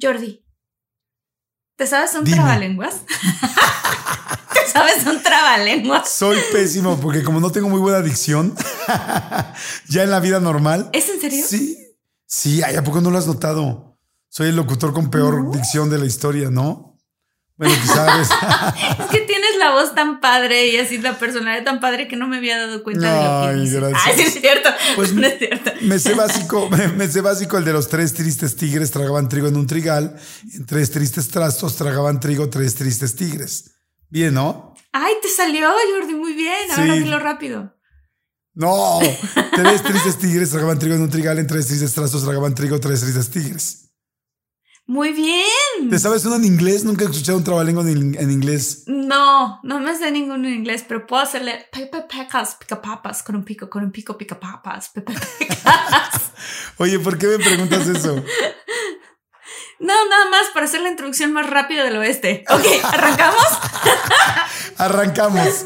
Jordi, ¿te sabes un trabalenguas? ¿Te sabes un trabalenguas? Soy pésimo porque como no tengo muy buena dicción, ya en la vida normal. ¿Es en serio? Sí. Sí, ¿a poco no lo has notado? Soy el locutor con peor dicción de la historia, ¿no? Bueno, quizás. es que tienes la voz tan padre y así la personalidad tan padre que no me había dado cuenta de lo que dices. Gracias. Ay, sí es cierto. Pues no es cierto. Me sé básico, me, sé básico el de los tres tristes tigres tragaban trigo en un trigal. En tres tristes trastos tragaban trigo tres tristes tigres. Bien, ¿no? Ay, te salió, Jordi, muy bien. Ahora dilo rápido. No, tres tristes tigres tragaban trigo en un trigal, en tres tristes trastos tragaban trigo, tres tristes tigres. Muy bien. ¿Te sabes uno en inglés? Nunca he escuchado un trabalengua en, en, inglés. No, no me sé ninguno en inglés, pero puedo hacerle pepe pecas, pica papas, con un pico, con un pico, pica papas, pepe pecas. Oye, ¿por qué me preguntas eso? No, nada más para hacer la introducción más rápida del oeste. Ok, ¿arrancamos? Arrancamos.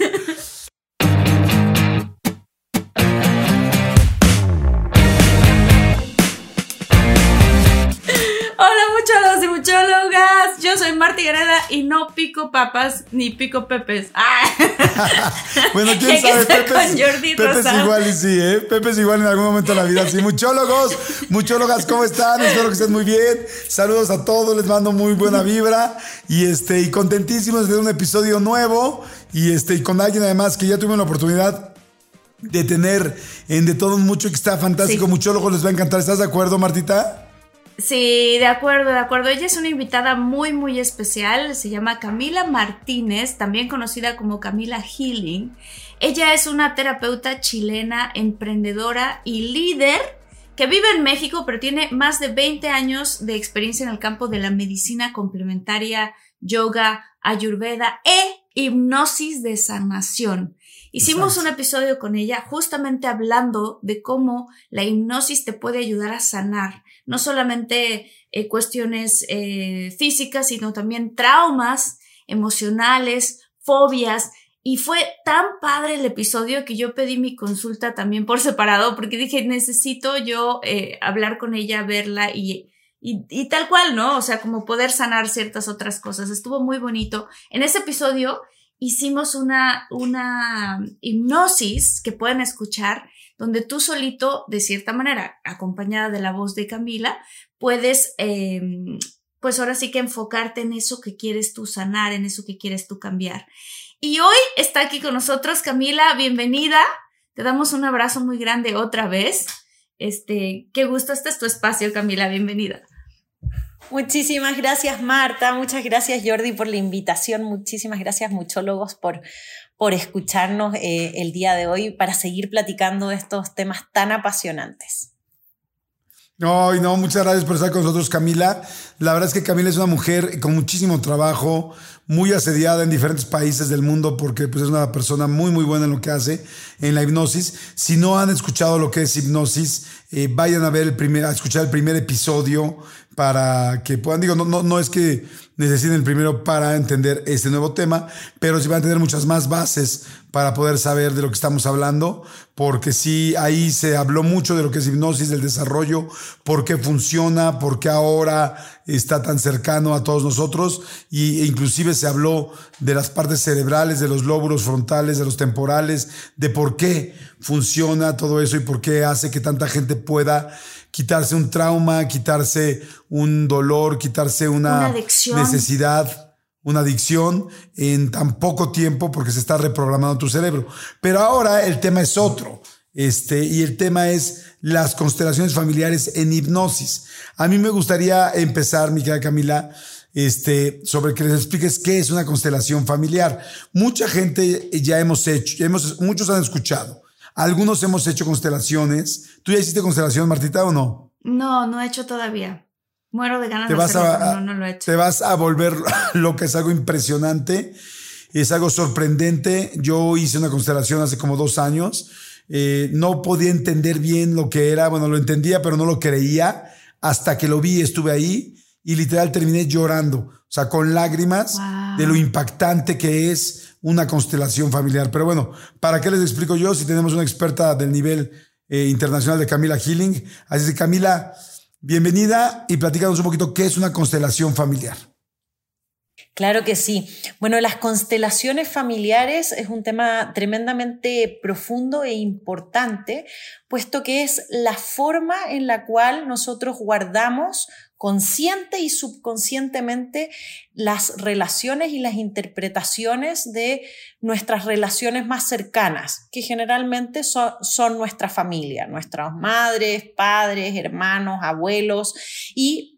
Yo soy Marta Gareda y no pico papas ni pico pepes. Ah. bueno, quién sabe, Pepe, es igual y sí, ¿eh? Pepe es igual en algún momento de la vida. Sí, muchólogos, muchólogas, ¿cómo están? Espero que estén muy bien. Saludos a todos, les mando muy buena vibra y este y contentísimos de un episodio nuevo y este y con alguien además que ya tuve la oportunidad de tener en de todo mucho que está fantástico, muchólogo les va a encantar. ¿Estás de acuerdo, Martita? Sí, de acuerdo, de acuerdo. Ella es una invitada muy, muy especial. Se llama Camila Martínez, también conocida como Camila Healing. Ella es una terapeuta chilena, emprendedora y líder que vive en México, pero tiene más de 20 años de experiencia en el campo de la medicina complementaria, yoga, ayurveda e hipnosis de sanación. Hicimos un episodio con ella justamente hablando de cómo la hipnosis te puede ayudar a sanar no solamente eh, cuestiones eh, físicas, sino también traumas emocionales, fobias. Y fue tan padre el episodio que yo pedí mi consulta también por separado, porque dije, necesito yo eh, hablar con ella, verla y, y, y, tal cual, ¿no? O sea, como poder sanar ciertas otras cosas. Estuvo muy bonito. En ese episodio hicimos una, una hipnosis que pueden escuchar donde tú solito, de cierta manera, acompañada de la voz de Camila, puedes, em, pues ahora sí que enfocarte en eso que quieres tú sanar, en eso que quieres tú cambiar. Y hoy está aquí con nosotros Camila, bienvenida. Te damos un abrazo muy grande otra vez. Este, qué gusto, este es tu espacio, Camila, bienvenida. Muchísimas gracias, Marta. Muchas gracias, Jordi, por la invitación. Muchísimas gracias, muchólogos, por, por escucharnos eh, el día de hoy para seguir platicando estos temas tan apasionantes. No, no, muchas gracias por estar con nosotros, Camila. La verdad es que Camila es una mujer con muchísimo trabajo, muy asediada en diferentes países del mundo porque pues, es una persona muy, muy buena en lo que hace en la hipnosis. Si no han escuchado lo que es hipnosis, eh, vayan a ver el primer, a escuchar el primer episodio para que puedan, digo, no, no, no es que necesiten el primero para entender este nuevo tema, pero sí van a tener muchas más bases para poder saber de lo que estamos hablando, porque sí, ahí se habló mucho de lo que es hipnosis, del desarrollo, por qué funciona, por qué ahora está tan cercano a todos nosotros, y, e inclusive se habló de las partes cerebrales, de los lóbulos frontales, de los temporales, de por qué funciona todo eso y por qué hace que tanta gente pueda quitarse un trauma, quitarse un dolor, quitarse una, necesidad, una adicción en tan poco tiempo porque se está reprogramando tu cerebro. Pero ahora el tema es otro. Este, y el tema es las constelaciones familiares en hipnosis. A mí me gustaría empezar, mi querida Camila, este, sobre que les expliques qué es una constelación familiar. Mucha gente ya hemos hecho, hemos, muchos han escuchado. Algunos hemos hecho constelaciones. ¿Tú ya hiciste constelación, Martita, o no? No, no he hecho todavía. Muero de ganas de hacerlo, no, lo he hecho. Te vas a volver lo que es algo impresionante. Es algo sorprendente. Yo hice una constelación hace como dos años. Eh, no podía entender bien lo que era. Bueno, lo entendía, pero no lo creía. Hasta que lo vi, estuve ahí y literal terminé llorando, o sea, con lágrimas de lo impactante que es una constelación familiar. Pero bueno, ¿para qué les explico yo si tenemos una experta del nivel eh, internacional de Camila Healing? Así que Camila, bienvenida y platícanos un poquito qué es una constelación familiar. Claro que sí. Bueno, las constelaciones familiares es un tema tremendamente profundo e importante, puesto que es la forma en la cual nosotros guardamos consciente y subconscientemente las relaciones y las interpretaciones de nuestras relaciones más cercanas, que generalmente son, nuestra familia, nuestras madres, padres, hermanos, abuelos y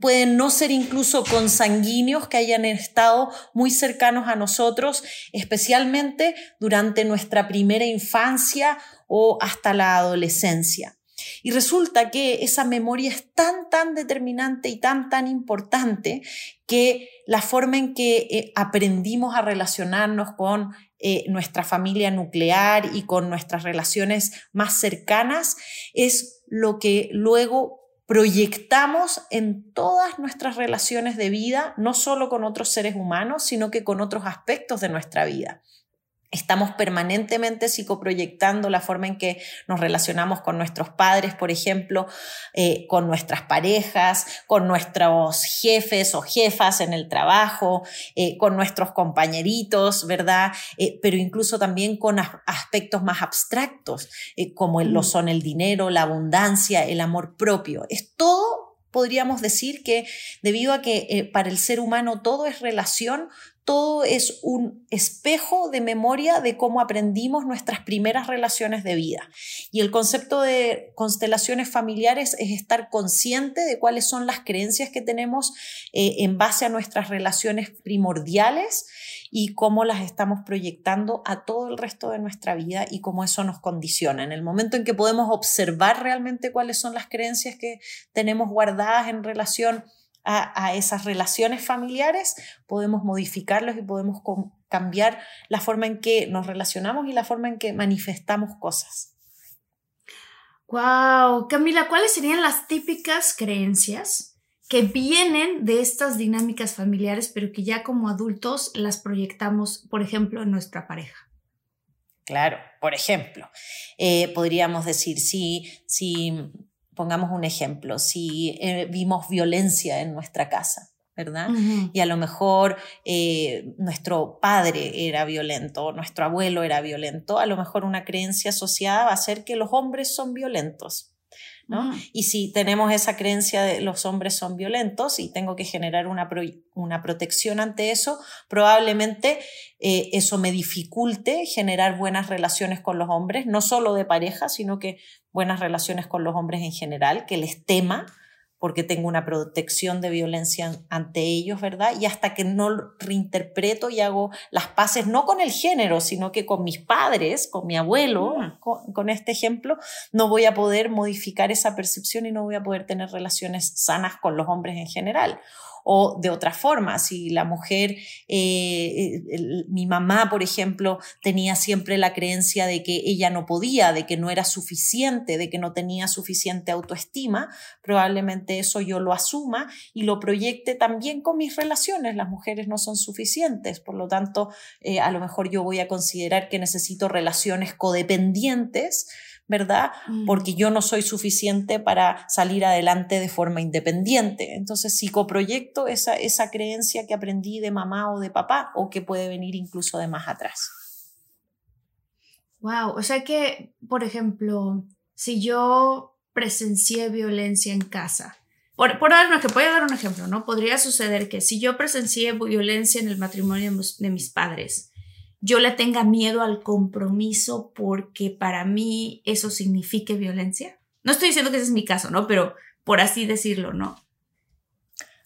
pueden no ser incluso consanguíneos que hayan estado muy cercanos a nosotros, especialmente durante nuestra primera infancia o hasta la adolescencia. Y resulta que esa memoria es tan, tan determinante y tan, tan importante que la forma en que eh, aprendimos a relacionarnos con eh, nuestra familia nuclear y con nuestras relaciones más cercanas es lo que luego proyectamos en todas nuestras relaciones de vida, no solo con otros seres humanos, sino que con otros aspectos de nuestra vida. Estamos permanentemente psicoproyectando la forma en que nos relacionamos con nuestros padres, por ejemplo, eh, con nuestras parejas, con nuestros jefes o jefas en el trabajo, eh, con nuestros compañeritos, ¿verdad? Eh, pero incluso también con aspectos más abstractos, como lo mm. son el dinero, la abundancia, el amor propio. Es todo podríamos decir que debido a que para el ser humano todo es relación, todo es un espejo de memoria de cómo aprendimos nuestras primeras relaciones de vida. Y el concepto de constelaciones familiares es estar consciente de cuáles son las creencias que tenemos eh, en base a nuestras relaciones primordiales y cómo las estamos proyectando a todo el resto de nuestra vida y cómo eso nos condiciona. En el momento en que podemos observar realmente cuáles son las creencias que tenemos guardadas en relación a, esas relaciones familiares, podemos modificarlos y podemos cambiar la forma en que nos relacionamos y la forma en que manifestamos cosas. Wow, Camila, ¿cuáles serían las típicas creencias que vienen de estas dinámicas familiares, pero que ya como adultos las proyectamos, por ejemplo, en nuestra pareja? Claro, por ejemplo, eh, podríamos decir, si, si pongamos un ejemplo, si eh, vimos violencia en nuestra casa, ¿verdad? Y a lo mejor eh, nuestro padre era violento, nuestro abuelo era violento, a lo mejor una creencia asociada va a ser que los hombres son violentos. ¿No? Y si tenemos esa creencia de los hombres son violentos y tengo que generar una, una protección ante eso, probablemente eh, eso me dificulte generar buenas relaciones con los hombres, no solo de pareja, sino que buenas relaciones con los hombres en general, que les tema porque tengo una protección de violencia ante ellos, ¿verdad? Y hasta que no reinterpreto y hago las paces, no con el género, sino que con mis padres, con mi abuelo, mm. con, este ejemplo, no voy a poder modificar esa percepción y no voy a poder tener relaciones sanas con los hombres en general o de otra forma, si la mujer, eh, mi mamá, por ejemplo, tenía siempre la creencia de que ella no podía, de que no era suficiente, de que no tenía suficiente autoestima, probablemente eso yo lo asuma y lo proyecte también con mis relaciones. Las mujeres no son suficientes, por lo tanto, eh, a lo mejor yo voy a considerar que necesito relaciones codependientes ¿verdad? Mm. Porque yo no soy suficiente para salir adelante de forma independiente. Entonces, psicoproyecto esa, esa creencia que aprendí de mamá o de papá o que puede venir incluso de más atrás. Wow, o sea que, por ejemplo, si yo presencié violencia en casa. Por, por dar, que voy a dar un ejemplo, ¿no? Podría suceder que si yo presencié violencia en el matrimonio de mis padres, yo le tenga miedo al compromiso porque para mí eso signifique violencia. No estoy diciendo que ese es mi caso, ¿no? Pero por así decirlo, ¿no?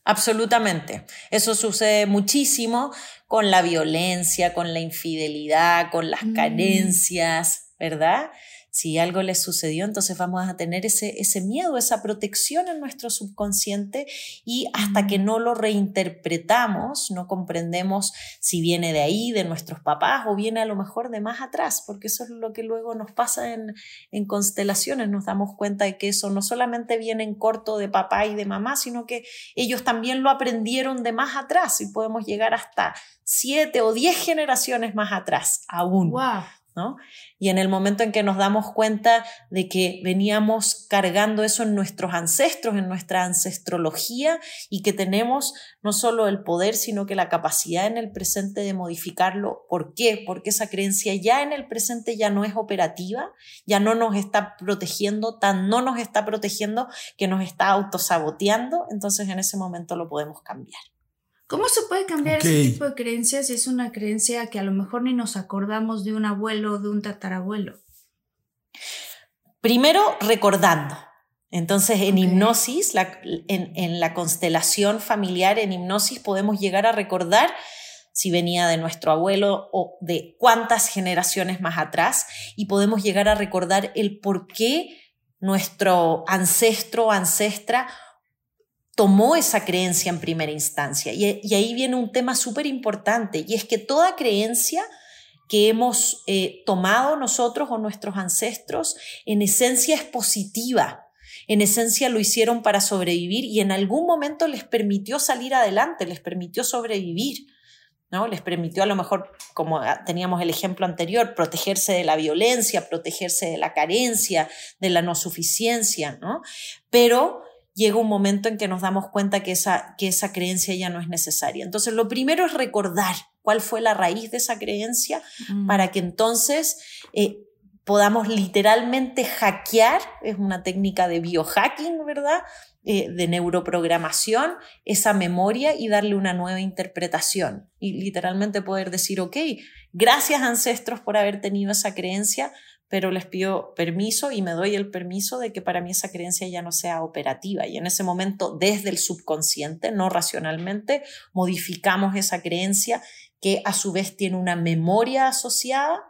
Absolutamente. Eso sucede muchísimo con la violencia, con la infidelidad, con las mm. carencias, ¿verdad? Si algo les sucedió, entonces vamos a tener ese, ese miedo, esa protección en nuestro subconsciente y hasta que no lo reinterpretamos, no comprendemos si viene de ahí, de nuestros papás o viene a lo mejor de más atrás, porque eso es lo que luego nos pasa en, en constelaciones, nos damos cuenta de que eso no solamente viene en corto de papá y de mamá, sino que ellos también lo aprendieron de más atrás y podemos llegar hasta siete o diez generaciones más atrás aún. Wow. Y en el momento en que nos damos cuenta de que veníamos cargando eso en nuestros ancestros, en nuestra ancestrología, y que tenemos no solo el poder, sino que la capacidad en el presente de modificarlo. ¿Por qué? Porque esa creencia ya en el presente ya no es operativa, ya no nos está protegiendo, tan no nos está protegiendo que nos está autosaboteando, entonces en ese momento lo podemos cambiar. ¿Cómo se puede cambiar ese tipo de creencias si es una creencia que a lo mejor ni nos acordamos de un abuelo o de un tatarabuelo? Primero, recordando. Entonces, en hipnosis, en, la constelación familiar, en hipnosis podemos llegar a recordar si venía de nuestro abuelo o de cuántas generaciones más atrás y podemos llegar a recordar el por qué nuestro ancestro o ancestra tomó esa creencia en primera instancia. Y, ahí viene un tema súper importante, y es que toda creencia que hemos eh, tomado nosotros o nuestros ancestros, en esencia es positiva. En esencia lo hicieron para sobrevivir y en algún momento les permitió salir adelante, les permitió sobrevivir. ¿no? Les permitió a lo mejor, como teníamos el ejemplo anterior, protegerse de la violencia, protegerse de la carencia, de la no suficiencia, ¿no? Pero llega un momento en que nos damos cuenta que esa, que esa creencia ya no es necesaria. Entonces, lo primero es recordar cuál fue la raíz de esa creencia mm. para que entonces eh, podamos literalmente hackear, es una técnica de biohacking, ¿verdad? Eh, de neuroprogramación, esa memoria y darle una nueva interpretación. Y literalmente poder decir, ok, gracias ancestros por haber tenido esa creencia, pero les pido permiso y me doy el permiso de que para mí esa creencia ya no sea operativa. Y en ese momento, desde el subconsciente, no racionalmente, modificamos esa creencia que a su vez tiene una memoria asociada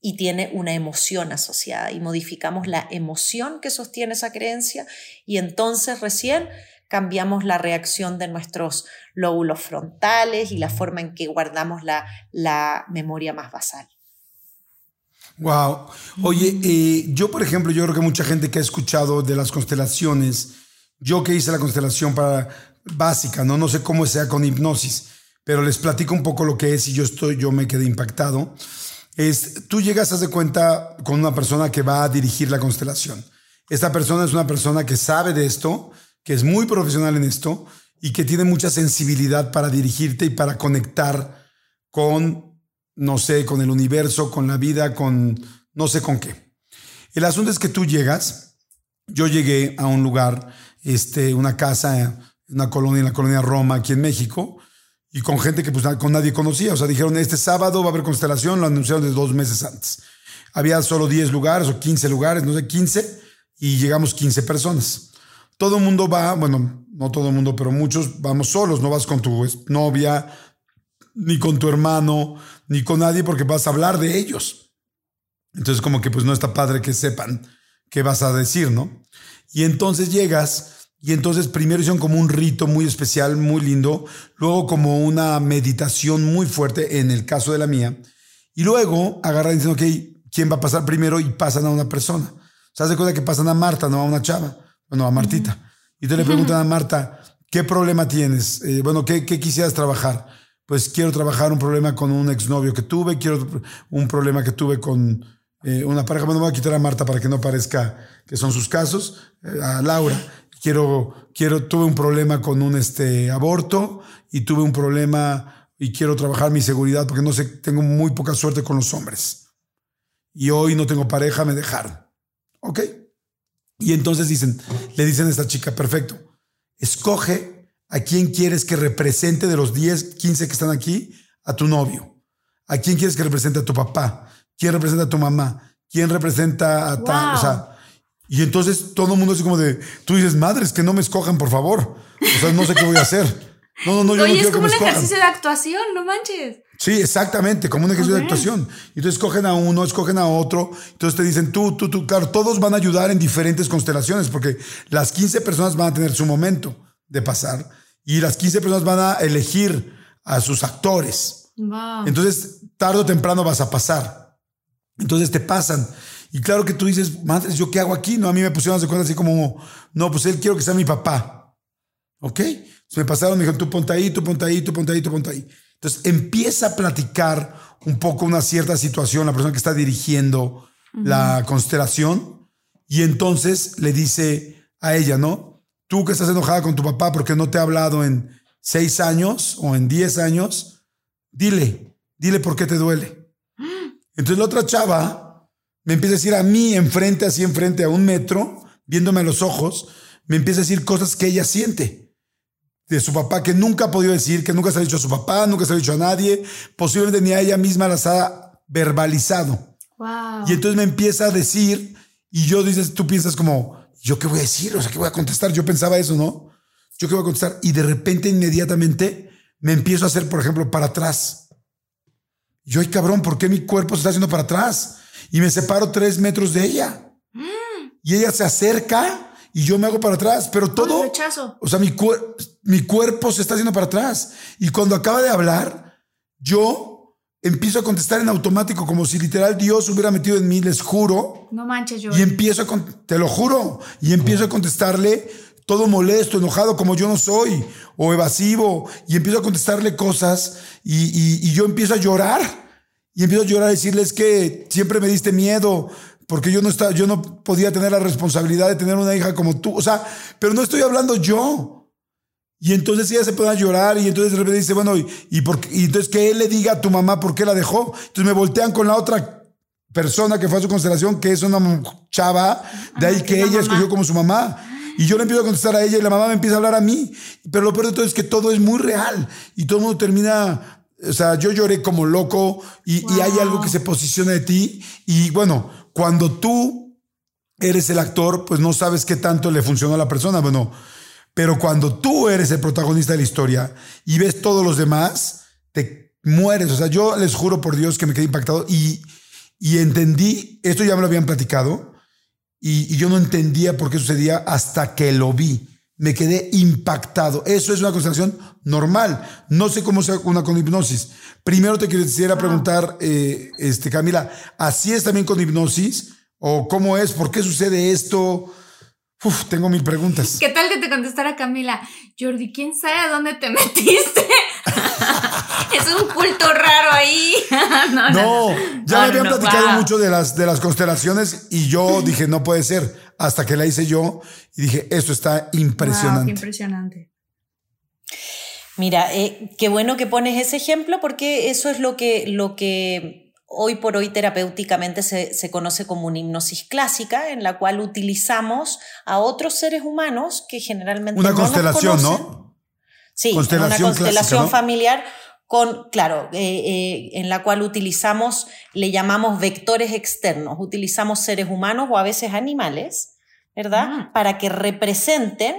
y tiene una emoción asociada. Y modificamos la emoción que sostiene esa creencia y entonces recién cambiamos la reacción de nuestros lóbulos frontales y la forma en que guardamos la, la memoria más basal. Wow. Oye, eh, yo por ejemplo, yo creo que mucha gente que ha escuchado de las constelaciones, yo que hice la constelación para básica, no, no sé cómo sea con hipnosis, pero les platico un poco lo que es y yo estoy, yo me quedé impactado. Es, tú llegas, haz de cuenta, con una persona que va a dirigir la constelación. Esta persona es una persona que sabe de esto, que es muy profesional en esto y que tiene mucha sensibilidad para dirigirte y para conectar con no sé, con el universo, con la vida, con no sé con qué. El asunto es que tú llegas, yo llegué a un lugar, este, una casa, una colonia, en la colonia Roma, aquí en México, y con gente que pues con nadie conocía. O sea, dijeron, este sábado va a haber constelación, lo anunciaron desde dos meses antes. Había solo 10 lugares o 15 lugares, no sé, 15, y llegamos 15 personas. Todo el mundo va, bueno, no todo el mundo, pero muchos vamos solos, no vas con tu novia, ni con tu hermano, ni con nadie porque vas a hablar de ellos. Entonces como que pues no está padre que sepan qué vas a decir, ¿no? Y entonces llegas y entonces primero hicieron como un rito muy especial, muy lindo, luego como una meditación muy fuerte en el caso de la mía, y luego agarran y dicen, ok, ¿quién va a pasar primero? Y pasan a una persona. ¿Se hace cuenta que pasan a Marta, no a una chava? Bueno, a Martita. Y te le preguntan a Marta, ¿qué problema tienes? Eh, bueno, ¿qué, ¿qué quisieras trabajar? Pues quiero trabajar un problema con un exnovio que tuve, quiero un problema que tuve con eh, una pareja. Bueno, voy a quitar a Marta para que no parezca que son sus casos. Eh, a Laura, quiero, quiero, tuve un problema con un este, aborto y tuve un problema y quiero trabajar mi seguridad porque no sé, tengo muy poca suerte con los hombres. Y hoy no tengo pareja, me dejaron. ¿Ok? Y entonces dicen, le dicen a esta chica, perfecto, escoge a quién quieres que represente de los 10, 15 que están aquí, a tu novio. ¿A quién quieres que represente a tu papá? ¿Quién representa a tu mamá? ¿Quién representa a tal? O sea, y entonces todo el mundo así como de, tú dices, madres, que no me escojan, por favor. O sea, no sé qué voy a hacer. No, no, no, yo Oye, no es quiero que como me un escojan. ejercicio de actuación, no manches. Sí, exactamente, como un ejercicio de actuación. Entonces escogen a uno, escogen a otro, entonces te dicen tú, tú, tú, claro, todos van a ayudar en diferentes constelaciones, porque las 15 personas van a tener su momento de pasar y las 15 personas van a elegir a sus actores. Wow. Entonces, tarde o temprano vas a pasar. Entonces te pasan. Y claro que tú dices, madres, ¿yo qué hago aquí? No, a mí me pusieron de cuenta así como, no, pues él quiero que sea mi papá. ¿Ok? Entonces me pasaron, me dijeron, tú ponte ahí, tú ponte ahí, tú ponte ahí, tú ponte ahí. Entonces empieza a platicar un poco una cierta situación, la persona que está dirigiendo la constelación, y entonces le dice a ella, ¿no? Tú que estás enojada con tu papá porque no te ha hablado en seis años o en diez años, dile, dile por qué te duele. Entonces la otra chava me empieza a decir a mí, enfrente, así enfrente, a un metro, viéndome a los ojos, me empieza a decir cosas que ella siente de su papá que nunca ha podido decir, que nunca se ha dicho a su papá, nunca se ha dicho a nadie, posiblemente ni a ella misma las ha verbalizado. Wow. Y entonces me empieza a decir, y yo dices, tú piensas como, ¿yo qué voy a decir? O sea, ¿qué voy a contestar? Yo pensaba eso, ¿no? ¿Yo qué voy a contestar? Y de repente, inmediatamente, me empiezo a hacer, por ejemplo, para atrás. Yo, ay cabrón, ¿por qué mi cuerpo se está haciendo para atrás? Y me separo tres metros de ella. Y ella se acerca y yo me hago para atrás, pero todo... rechazo. O sea, mi, cuer- mi cuerpo se está haciendo para atrás. Y cuando acaba de hablar, yo empiezo a contestar en automático, como si literal Dios hubiera metido en mí, les juro. No manches, yo. Y empiezo a, te lo juro, y empiezo a contestarle todo molesto, enojado, como yo no soy, o evasivo, y empiezo a contestarle cosas, y, y- y yo empiezo a llorar, y empiezo a llorar a decirles que siempre me diste miedo, porque yo no, estaba, yo no podía tener la responsabilidad de tener una hija como tú, o sea, pero no estoy hablando yo. Y entonces ella se pone a llorar y entonces de repente dice, bueno, y, y, por y entonces que él le diga a tu mamá por qué la dejó. Entonces me voltean con la otra persona que fue a su constelación, que es una chava, de ahí Ah, que que la ella escogió como su mamá. Y yo le empiezo a contestar a ella y la mamá me empieza a hablar a mí. Pero lo peor de todo es que todo es muy real y todo el mundo termina, o sea, yo lloré como loco y, y hay algo que se posiciona de ti. Y bueno, cuando tú eres el actor, pues no sabes qué tanto le funcionó a la persona. Bueno, pero cuando tú eres el protagonista de la historia y ves todos los demás, te mueres. O sea, yo les juro por Dios que me quedé impactado y, y entendí, esto ya me lo habían platicado, y, y yo no entendía por qué sucedía hasta que lo vi. Me quedé impactado. Eso es una constelación normal. No sé cómo sea una con hipnosis. Primero te quisiera preguntar, eh, este, Camila, ¿así es también con hipnosis? ¿O cómo es? ¿Por qué sucede esto? Uf, tengo mil preguntas. ¿Qué tal que te contestara Camila? Jordi, ¿quién sabe a dónde te metiste? es un culto raro ahí. no, No, ya me habían no, platicado wow. mucho de las, de las constelaciones y yo dije, no puede ser, hasta que la hice yo y dije, esto está Wow, impresionante. qué impresionante. Mira, eh, qué bueno que pones ese ejemplo porque eso es lo que, lo que hoy por hoy terapéuticamente se, se conoce como una hipnosis clásica, en la cual utilizamos a otros seres humanos que generalmente Una no nos constelación, conocen. ¿no? Sí, Constelación una constelación clásica, ¿no? familiar con, claro, eh, eh, en la cual utilizamos, le llamamos vectores externos, utilizamos seres humanos o a veces animales, ¿verdad? Ah. Para que representen,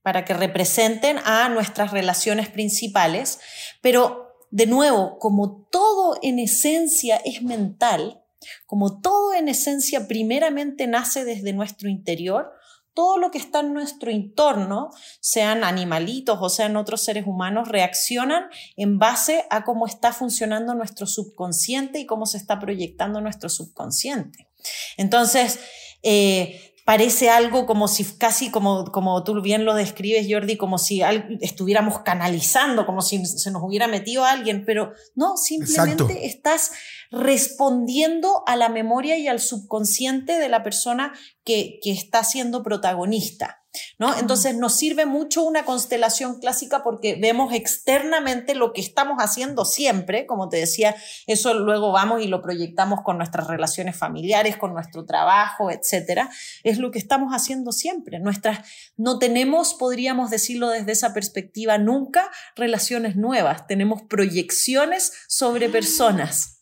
para que representen a nuestras relaciones principales, pero de nuevo, como todo en esencia es mental, como todo en esencia primeramente nace desde nuestro interior, todo lo que está en nuestro entorno, sean animalitos o sean otros seres humanos, reaccionan en base a cómo está funcionando nuestro subconsciente y cómo se está proyectando nuestro subconsciente. Entonces, eh, parece algo como si casi como, como tú bien lo describes, Jordi, como si al- estuviéramos canalizando, como si se nos hubiera metido alguien, pero no, simplemente Exacto. estás respondiendo a la memoria y al subconsciente de la persona que, que está siendo protagonista. ¿No? Entonces nos sirve mucho una constelación clásica porque vemos externamente lo que estamos haciendo siempre, como te decía, eso luego vamos y lo proyectamos con nuestras relaciones familiares, con nuestro trabajo, etcétera, es lo que estamos haciendo siempre. Nuestras no tenemos, podríamos decirlo desde esa perspectiva, nunca relaciones nuevas, tenemos proyecciones sobre personas.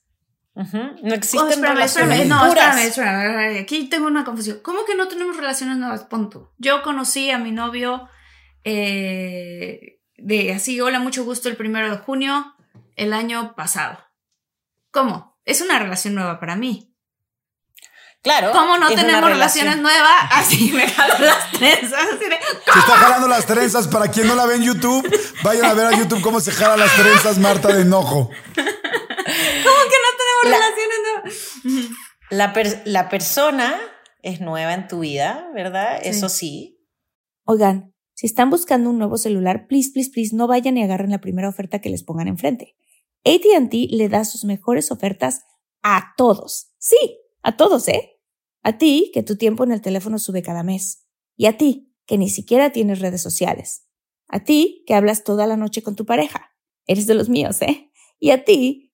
No existen relaciones no, espérame, Aquí tengo una confusión. ¿Cómo que no tenemos relaciones nuevas? Punto. Yo conocí a mi novio eh, de así, hola, mucho gusto, el primero de junio el año pasado. ¿Cómo? Es una relación nueva para mí. Claro. ¿Cómo no tenemos relaciones nuevas? Así me jalo las trenzas. Se está jalando las trenzas. Para quien no la ve en YouTube, vayan a ver a YouTube cómo se jala las trenzas Marta de enojo. ¿Cómo que no relaciones nuevas? La, persona es nueva en tu vida, ¿verdad? Eso sí. Oigan, si están buscando un nuevo celular, please, please, please, no vayan y agarren la primera oferta que les pongan enfrente. ATT le da sus mejores ofertas a todos. Sí, a todos, ¿eh? A ti, que tu tiempo en el teléfono sube cada mes. Y a ti, que ni siquiera tienes redes sociales. A ti, que hablas toda la noche con tu pareja. Eres de los míos, ¿eh? Y a ti,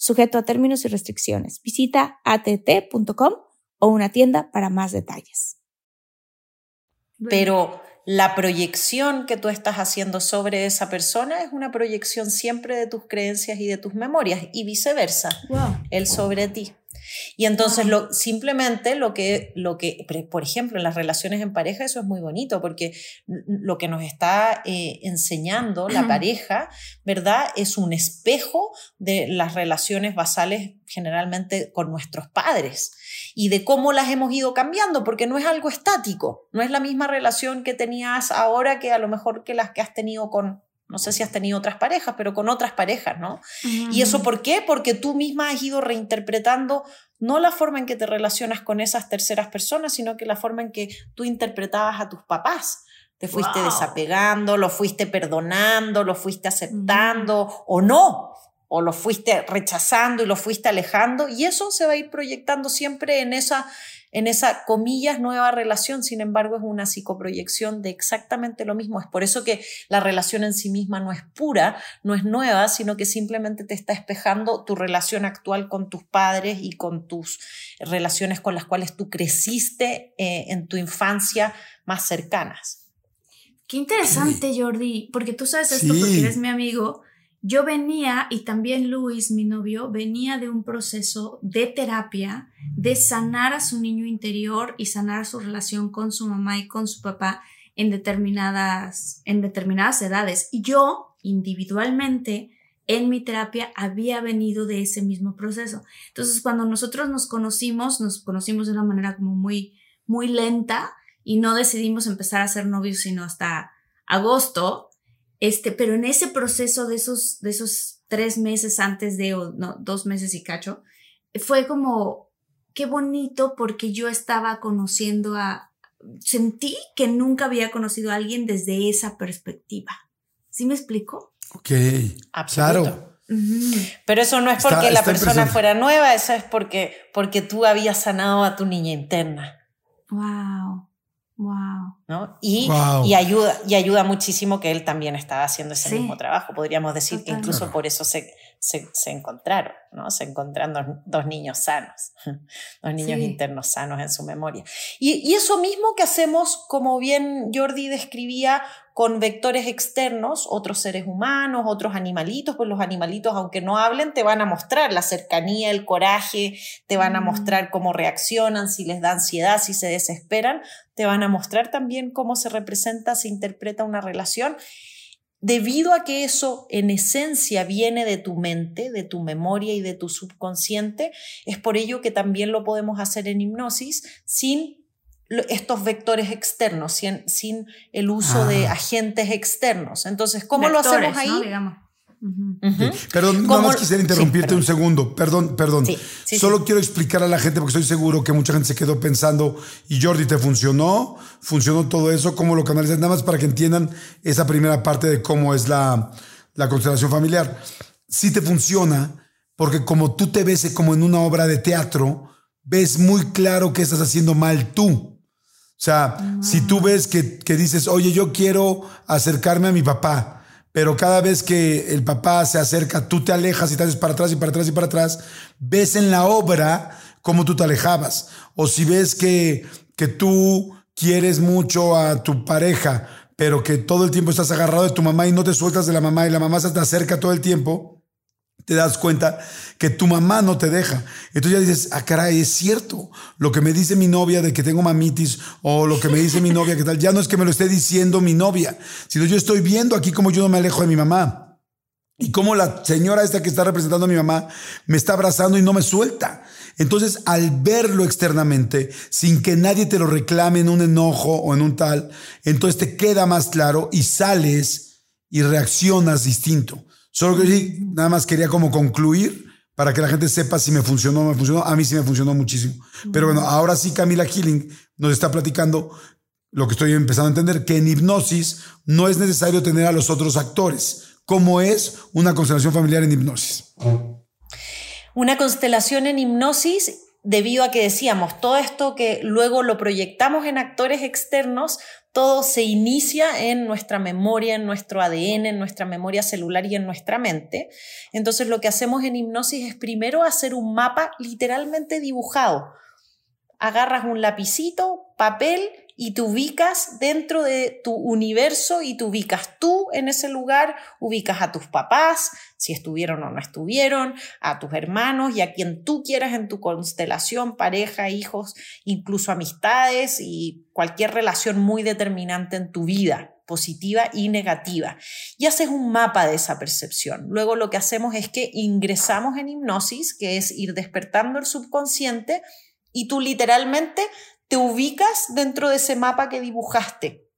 sujeto a términos y restricciones. Visita att.com o una tienda para más detalles. Pero la proyección que tú estás haciendo sobre esa persona es una proyección siempre de tus creencias y de tus memorias y viceversa, él sobre ti. Y entonces lo, simplemente lo que, lo que, por ejemplo, en las relaciones en pareja, eso es muy bonito, porque lo que nos está eh, enseñando la pareja, ¿verdad? Es un espejo de las relaciones basales generalmente con nuestros padres y de cómo las hemos ido cambiando, porque no es algo estático, no es la misma relación que tenías ahora que a lo mejor que las que has tenido con no sé si has tenido otras parejas, pero con otras parejas, ¿no? ¿Y eso por qué? Porque tú misma has ido reinterpretando no la forma en que te relacionas con esas terceras personas, sino que la forma en que tú interpretabas a tus papás. Te fuiste desapegando, lo fuiste perdonando, lo fuiste aceptando o no, o lo fuiste rechazando y lo fuiste alejando, y eso se va a ir proyectando siempre en esa en esa, comillas, nueva relación, sin embargo, es una psicoproyección de exactamente lo mismo. Es por eso que la relación en sí misma no es pura, no es nueva, sino que simplemente te está espejando tu relación actual con tus padres y con tus relaciones con las cuales tú creciste eh, en tu infancia más cercanas. Qué interesante, Jordi, porque tú sabes esto porque eres mi amigo. Yo venía, y también Luis, mi novio, venía de un proceso de terapia, de sanar a su niño interior y sanar su relación con su mamá y con su papá en determinadas, en determinadas edades. Y yo, individualmente, en mi terapia había venido de ese mismo proceso. Entonces, cuando nosotros nos conocimos, nos conocimos de una manera como muy, muy lenta y no decidimos empezar a ser novios sino hasta agosto, este, pero en ese proceso de esos, de esos tres meses antes de, o no, dos meses y cacho, fue como, qué bonito porque yo estaba conociendo a, sentí que nunca había conocido a alguien desde esa perspectiva. ¿Sí me explico? Ok, claro. Pero eso no es porque la persona fuera nueva, eso es porque, porque tú habías sanado a tu niña interna. Wow. Wow. ¿no? Y, y, ayuda, y ayuda muchísimo que él también estaba haciendo ese mismo trabajo. Podríamos decir que incluso por eso se, se, se, encontraron, ¿no? Se encontraron dos, dos niños sanos, dos niños internos sanos en su memoria. Y, y, eso mismo que hacemos, como bien Jordi describía, con vectores externos, otros seres humanos, otros animalitos, pues los animalitos, aunque no hablen, te van a mostrar la cercanía, el coraje, te van a mm. mostrar cómo reaccionan, si les da ansiedad, si se desesperan, te van a mostrar también cómo se representa, se interpreta una relación. Debido a que eso en esencia viene de tu mente, de tu memoria y de tu subconsciente, es por ello que también lo podemos hacer en hipnosis sin estos vectores externos, sin, sin el uso de ah. agentes externos. Entonces, ¿cómo lo hacemos ahí? Perdón, nada más quisiera interrumpirte un segundo. Perdón, perdón. Solo quiero explicar a la gente, porque estoy seguro que mucha gente se quedó pensando, y Jordi, ¿te funcionó? ¿Funcionó todo eso? ¿Cómo lo canalizas? Nada más para que entiendan esa primera parte de cómo es la, la constelación familiar. Sí te funciona, porque como tú te ves como en una obra de teatro, ves muy claro que estás haciendo mal tú. O sea, si tú ves que, que dices, oye, yo quiero acercarme a mi papá, pero cada vez que el papá se acerca, tú te alejas y te haces para atrás y para atrás y para atrás, ves en la obra cómo tú te alejabas. O si ves que, que tú quieres mucho a tu pareja, pero que todo el tiempo estás agarrado de tu mamá y no te sueltas de la mamá y la mamá se te acerca todo el tiempo, te das cuenta que tu mamá no te deja. Entonces ya dices, ah, caray, es cierto. Lo que me dice mi novia de que tengo mamitis o lo que me dice mi novia que tal, ya no es que me lo esté diciendo mi novia, sino yo estoy viendo aquí como yo no me alejo de mi mamá. Y como la señora esta que está representando a mi mamá me está abrazando y no me suelta. Entonces, al verlo externamente, sin que nadie te lo reclame en un enojo o en un tal, entonces te queda más claro y sales y reaccionas distinto. Solo que sí, nada más quería como concluir para que la gente sepa si me funcionó o no me funcionó. A mí sí me funcionó muchísimo. Pero bueno, ahora sí Camila Healing nos está platicando lo que estoy empezando a entender, que en hipnosis no es necesario tener a los otros actores. ¿Cómo es una constelación familiar en hipnosis? Una constelación en hipnosis debido a que decíamos, todo esto que luego lo proyectamos en actores externos, todo se inicia en nuestra memoria, en nuestro ADN, en nuestra memoria celular y en nuestra mente. Entonces lo que hacemos en hipnosis es primero hacer un mapa literalmente dibujado. Agarras un lapicito, papel y te ubicas dentro de tu universo y te ubicas tú en ese lugar, ubicas a tus papás, si estuvieron o no estuvieron, a tus hermanos y a quien tú quieras en tu constelación, pareja, hijos, incluso amistades y cualquier relación muy determinante en tu vida positiva y negativa. Y haces un mapa de esa percepción. Luego lo que hacemos es que ingresamos en hipnosis, que es ir despertando el subconsciente, y tú literalmente te ubicas dentro de ese mapa que dibujaste.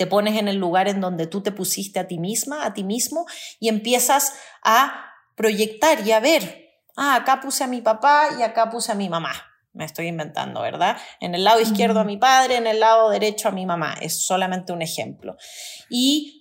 Te pones en el lugar en donde tú te pusiste a ti misma, a ti mismo, y empiezas a proyectar y a ver, ah, acá puse a mi papá y acá puse a mi mamá. Me estoy inventando, ¿verdad? En el lado izquierdo a mi padre, en el lado derecho a mi mamá. Es solamente un ejemplo. Y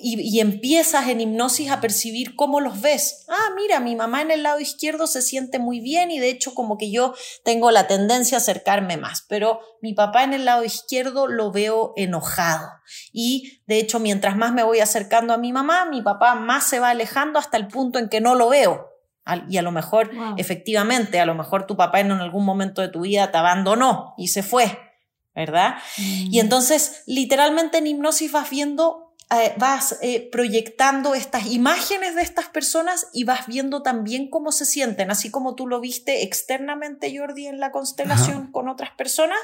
y, empiezas en hipnosis a percibir cómo los ves. Ah, mira, mi mamá en el lado izquierdo se siente muy bien y de hecho como que yo tengo la tendencia a acercarme más, pero mi papá en el lado izquierdo lo veo enojado. Y de hecho mientras más me voy acercando a mi mamá, mi papá más se va alejando hasta el punto en que no lo veo. Y a lo mejor, efectivamente, a lo mejor tu papá en algún momento de tu vida te abandonó y se fue, ¿verdad? Y mm. entonces, literalmente en hipnosis vas viendo eh, vas eh, proyectando estas imágenes de estas personas y vas viendo también cómo se sienten, así como tú lo viste externamente, Jordi, en la constelación con otras personas,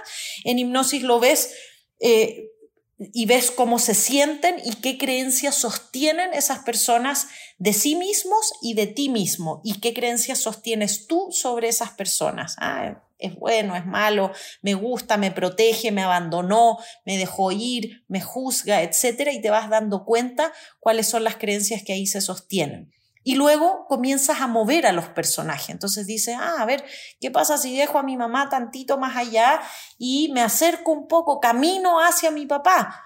en hipnosis lo ves eh, y ves cómo se sienten y qué creencias sostienen esas personas de sí mismos y de ti mismo y qué creencias sostienes tú sobre esas personas. Ah, es bueno, es malo, me gusta, me protege, me abandonó, me dejó ir, me juzga, etcétera, y te vas dando cuenta cuáles son las creencias que ahí se sostienen. Y luego comienzas a mover a los personajes. Entonces dices, ah, a ver, ¿qué pasa si dejo a mi mamá tantito más allá y me acerco un poco, camino hacia mi papá?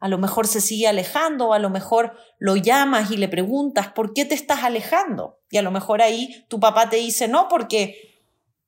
A lo mejor se sigue alejando, a lo mejor lo llamas y le preguntas, ¿por qué te estás alejando? Y a lo mejor ahí tu papá te dice, no, porque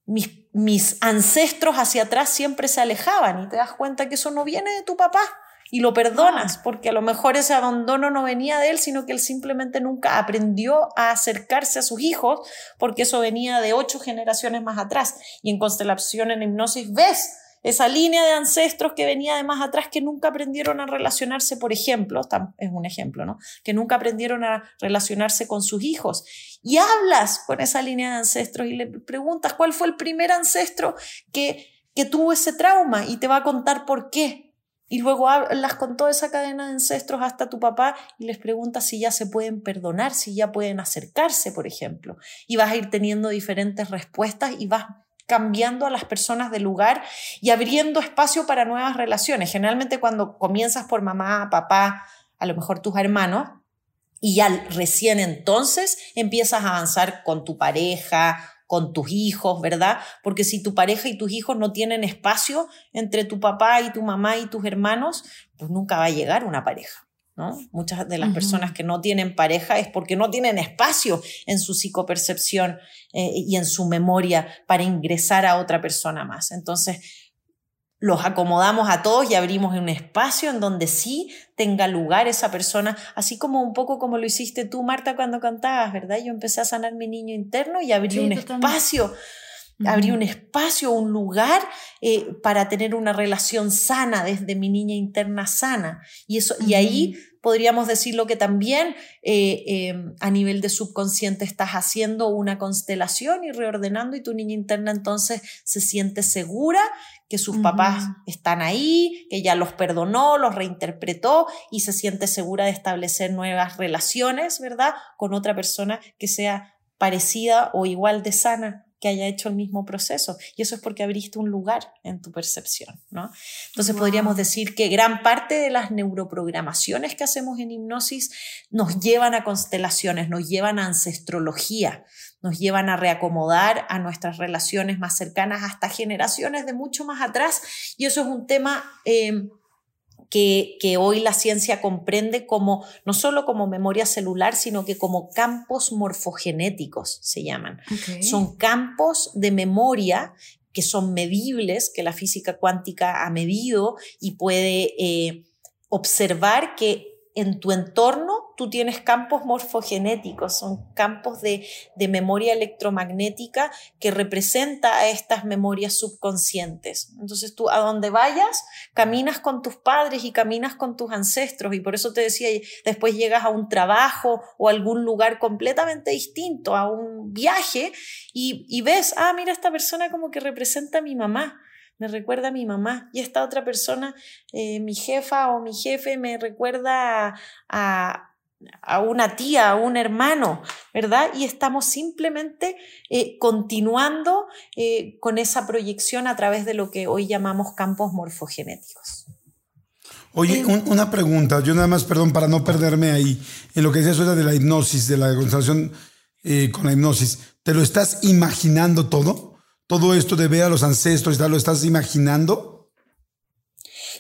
mis mis ancestros hacia atrás siempre se alejaban y te das cuenta que eso no viene de tu papá y lo perdonas, ah. porque a lo mejor ese abandono no venía de él, sino que él simplemente nunca aprendió a acercarse a sus hijos, porque eso venía de ocho generaciones más atrás. Y en constelación, en hipnosis, ves esa línea de ancestros que venía de más atrás que nunca aprendieron a relacionarse, por ejemplo, es un ejemplo, ¿no? Que nunca aprendieron a relacionarse con sus hijos. Y hablas con esa línea de ancestros y le preguntas cuál fue el primer ancestro que, que tuvo ese trauma y te va a contar por qué. Y luego hablas con toda esa cadena de ancestros hasta tu papá y les preguntas si ya se pueden perdonar, si ya pueden acercarse, por ejemplo. Y vas a ir teniendo diferentes respuestas y vas cambiando a las personas del lugar y abriendo espacio para nuevas relaciones. Generalmente cuando comienzas por mamá, papá, a lo mejor tus hermanos, y ya recién entonces empiezas a avanzar con tu pareja, con tus hijos, ¿verdad? Porque si tu pareja y tus hijos no tienen espacio entre tu papá y tu mamá y tus hermanos, pues nunca va a llegar una pareja. ¿No? Muchas de las personas que no tienen pareja es porque no tienen espacio en su psicopercepción eh, y en su memoria para ingresar a otra persona más. Entonces, los acomodamos a todos y abrimos un espacio en donde sí tenga lugar esa persona, así como un poco como lo hiciste tú, Marta, cuando cantabas, ¿verdad? Yo empecé a sanar mi niño interno y abrí un espacio, abrí un espacio, un lugar eh, para tener una relación sana desde mi niña interna sana. Y, eso, y ahí podríamos decir lo que también eh, em, a nivel de subconsciente estás haciendo una constelación y reordenando y tu niña interna entonces se siente segura que sus papás están ahí, que ya los perdonó, los reinterpretó y se siente segura de establecer nuevas relaciones, ¿verdad? Con otra persona que sea parecida o igual de sana que haya hecho el mismo proceso. Y eso es porque abriste un lugar en tu percepción, ¿no? Entonces podríamos decir que gran parte de las neuroprogramaciones que hacemos en hipnosis nos llevan a constelaciones, nos llevan a ancestrología, nos llevan a reacomodar a nuestras relaciones más cercanas hasta generaciones de mucho más atrás. Y eso es un tema... Eh, que, hoy la ciencia comprende como no solo como memoria celular, sino que como campos morfogenéticos se llaman. Son campos de memoria que son medibles, que la física cuántica ha medido y puede eh, observar que en tu entorno tú tienes campos morfogenéticos, son campos de, memoria electromagnética que representa a estas memorias subconscientes. Entonces tú a donde vayas, caminas con tus padres y caminas con tus ancestros y por eso te decía, después llegas a un trabajo o a algún lugar completamente distinto, a un viaje y, y ves, ah, mira, esta persona como que representa a mi mamá me recuerda a mi mamá y esta otra persona, eh, mi jefa o mi jefe, me recuerda a, una tía, a un hermano, ¿verdad? Y estamos simplemente eh, continuando eh, con esa proyección a través de lo que hoy llamamos campos morfogenéticos. Oye, una pregunta, yo nada más, perdón, para no perderme ahí, en lo que decías de la hipnosis, de la constelación con la hipnosis, ¿te lo estás imaginando todo? Todo esto de ver a los ancestros y tal, ¿lo estás imaginando?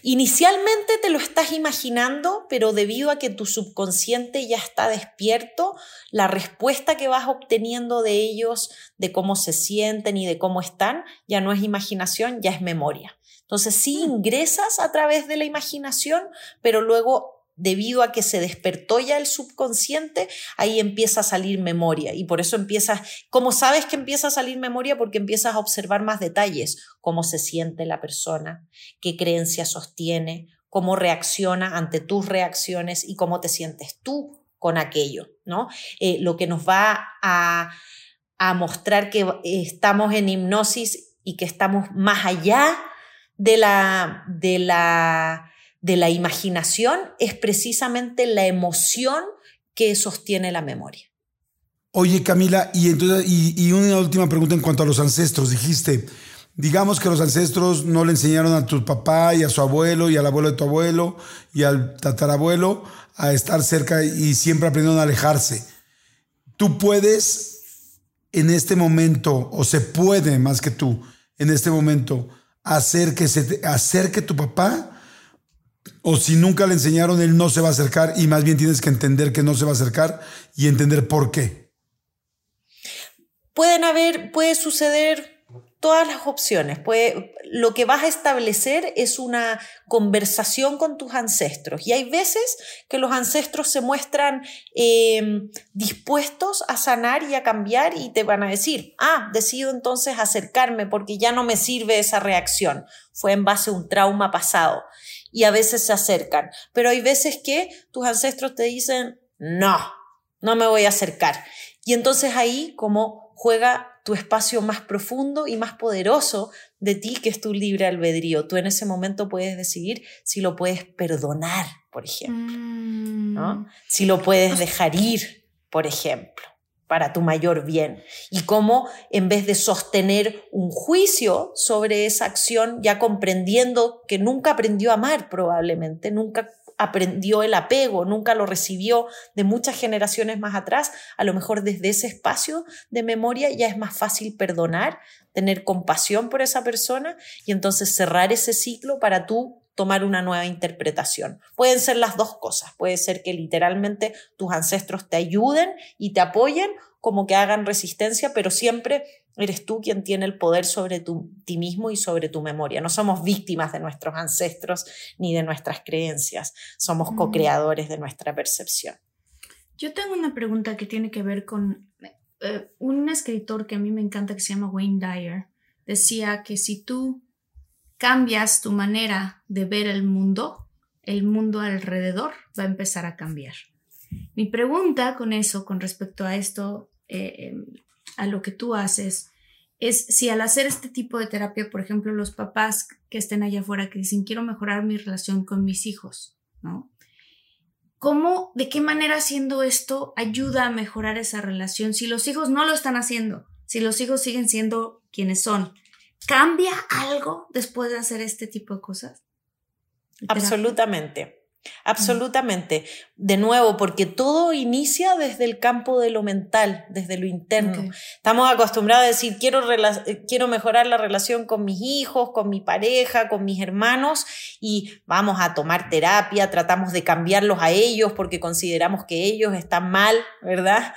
Inicialmente te lo estás imaginando, pero debido a que tu subconsciente ya está despierto, la respuesta que vas obteniendo de ellos, de cómo se sienten y de cómo están, ya no es imaginación, ya es memoria. Entonces sí mm. ingresas a través de la imaginación, pero luego debido a que se despertó ya el subconsciente, ahí empieza a salir memoria. Y por eso empiezas, ¿cómo sabes que empieza a salir memoria? Porque empiezas a observar más detalles, cómo se siente la persona, qué creencia sostiene, cómo reacciona ante tus reacciones y cómo te sientes tú con aquello, ¿no? Eh, lo que nos va a, a mostrar que estamos en hipnosis y que estamos más allá de la, de la de la imaginación es precisamente la emoción que sostiene la memoria. Oye, Camila, y entonces, y, una última pregunta en cuanto a los ancestros. Dijiste, digamos que los ancestros no le enseñaron a tu papá y a su abuelo y al abuelo de tu abuelo y al tatarabuelo a estar cerca y siempre aprendieron a alejarse. Tú puedes en este momento, o se puede más que tú, en este momento, hacer que, se te, hacer que tu papá o si nunca le enseñaron, él no se va a acercar y más bien tienes que entender que no se va a acercar y entender por qué. Pueden haber, puede suceder todas las opciones. Puede, lo que vas a establecer es una conversación con tus ancestros. Y hay veces que los ancestros se muestran em, dispuestos a sanar y a cambiar y te van a decir, ah, decido entonces acercarme porque ya no me sirve esa reacción. Fue en base a un trauma pasado y a veces se acercan. Pero hay veces que tus ancestros te dicen, no, no me voy a acercar. Y entonces ahí como juega tu espacio más profundo y más poderoso de ti, que es tu libre albedrío. Tú en ese momento puedes decidir si lo puedes perdonar, por ejemplo, ¿no? Mm. Si lo puedes dejar ir, por ejemplo para tu mayor bien. Y cómo en vez de sostener un juicio sobre esa acción, ya comprendiendo que nunca aprendió a amar probablemente, nunca aprendió el apego, nunca lo recibió de muchas generaciones más atrás, a lo mejor desde ese espacio de memoria ya es más fácil perdonar, tener compasión por esa persona y entonces cerrar ese ciclo para tú tomar una nueva interpretación. Pueden ser las dos cosas. Puede ser que literalmente tus ancestros te ayuden y te apoyen, como que hagan resistencia, pero siempre eres tú quien tiene el poder sobre ti mismo y sobre tu memoria. No somos víctimas de nuestros ancestros ni de nuestras creencias, somos co-creadores de nuestra percepción. Yo tengo una pregunta que tiene que ver con eh, un escritor que a mí me encanta que se llama Wayne Dyer. Decía que si tú cambias tu manera de ver el mundo, el mundo alrededor va a empezar a cambiar. Mi pregunta con eso, con respecto a esto, eh, em, a lo que tú haces, es si al hacer este tipo de terapia, por ejemplo, los papás que estén allá afuera que dicen quiero mejorar mi relación con mis hijos, ¿no? ¿Cómo, de qué manera haciendo esto ayuda a mejorar esa relación si los hijos no lo están haciendo? Si los hijos siguen siendo quienes son, ¿Cambia algo después de hacer este tipo de cosas? Absolutamente. Absolutamente. De nuevo, porque todo inicia desde el campo de lo mental, desde lo interno. Estamos acostumbrados a decir, quiero, quiero mejorar la relación con mis hijos, con mi pareja, con mis hermanos, y vamos a tomar terapia, tratamos de cambiarlos a ellos porque consideramos que ellos están mal, ¿verdad?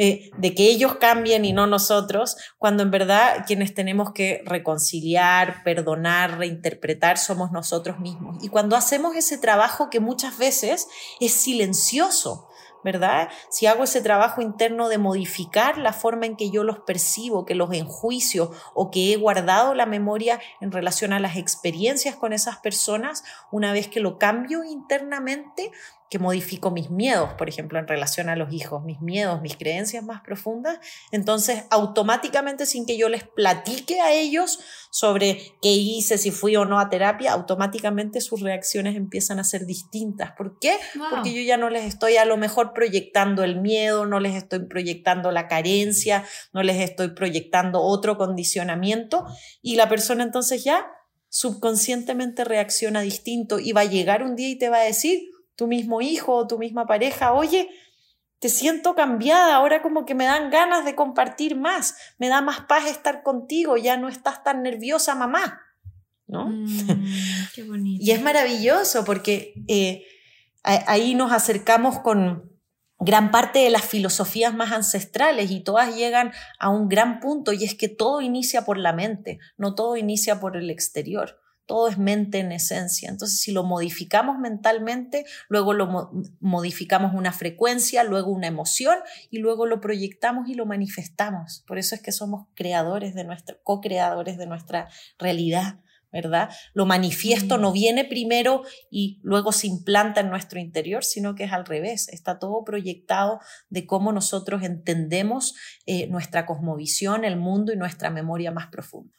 Eh, de que ellos cambien y no nosotros, cuando en verdad quienes tenemos que reconciliar, perdonar, reinterpretar somos nosotros mismos. Y cuando hacemos ese trabajo que muchas veces es silencioso, ¿verdad? Si hago ese trabajo interno de modificar la forma en que yo los percibo, que los enjuicio o que he guardado la memoria en relación a las experiencias con esas personas, una vez que lo cambio internamente, que modifico mis miedos, por ejemplo, en relación a los hijos, mis miedos, mis creencias más profundas, entonces automáticamente sin que yo les platique a ellos sobre qué hice, si fui o no a terapia, automáticamente sus reacciones empiezan a ser distintas. ¿Por qué? Porque yo ya no les estoy a lo mejor proyectando el miedo, no les estoy proyectando la carencia, no les estoy proyectando otro condicionamiento y la persona entonces ya subconscientemente reacciona distinto y va a llegar un día y te va a decir, tu mismo hijo o tu misma pareja, oye, te siento cambiada, ahora como que me dan ganas de compartir más, me da más paz estar contigo, ya no estás tan nerviosa, mamá. ¿No? Mm, qué bonito. y es maravilloso porque eh, ahí nos acercamos con gran parte de las filosofías más ancestrales y todas llegan a un gran punto y es que todo inicia por la mente, no todo inicia por el exterior todo es mente en esencia. Entonces, si lo modificamos mentalmente, luego lo modificamos una frecuencia, luego una emoción y luego lo proyectamos y lo manifestamos. Por eso es que somos creadores de nuestra, co-creadores de nuestra realidad. ¿verdad? Lo manifiesto no mm. viene primero y luego se implanta en nuestro interior, sino que es al revés. Está todo proyectado de cómo nosotros entendemos eh, nuestra cosmovisión, el mundo y nuestra memoria más profunda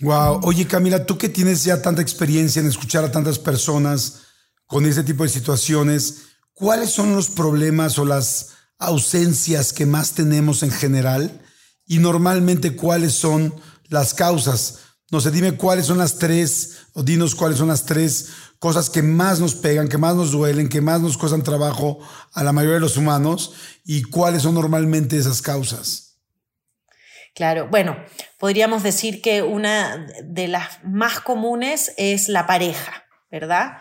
Wow. Oye, Camila, tú que tienes ya tanta experiencia en escuchar a tantas personas con este tipo de situaciones, ¿cuáles son los problemas o las ausencias que más tenemos en general? Y normalmente, ¿cuáles son las causas? No sé, dime cuáles son las tres, o dinos cuáles son las tres cosas que más nos pegan, que más nos duelen, que más nos cuestan trabajo a la mayoría de los humanos y cuáles son normalmente esas causas. Claro, bueno, podríamos decir que una de las más comunes es la pareja, ¿verdad?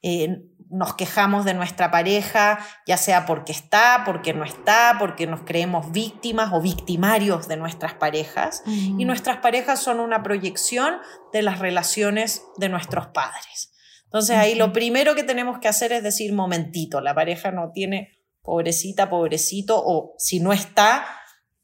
Eh, nos quejamos de nuestra pareja, ya sea porque está, porque no está, porque nos creemos víctimas o victimarios de nuestras parejas. Y nuestras parejas son una proyección de las relaciones de nuestros padres. Entonces ahí lo primero que tenemos que hacer es decir, momentito, la pareja no tiene pobrecita, pobrecito, o si no está,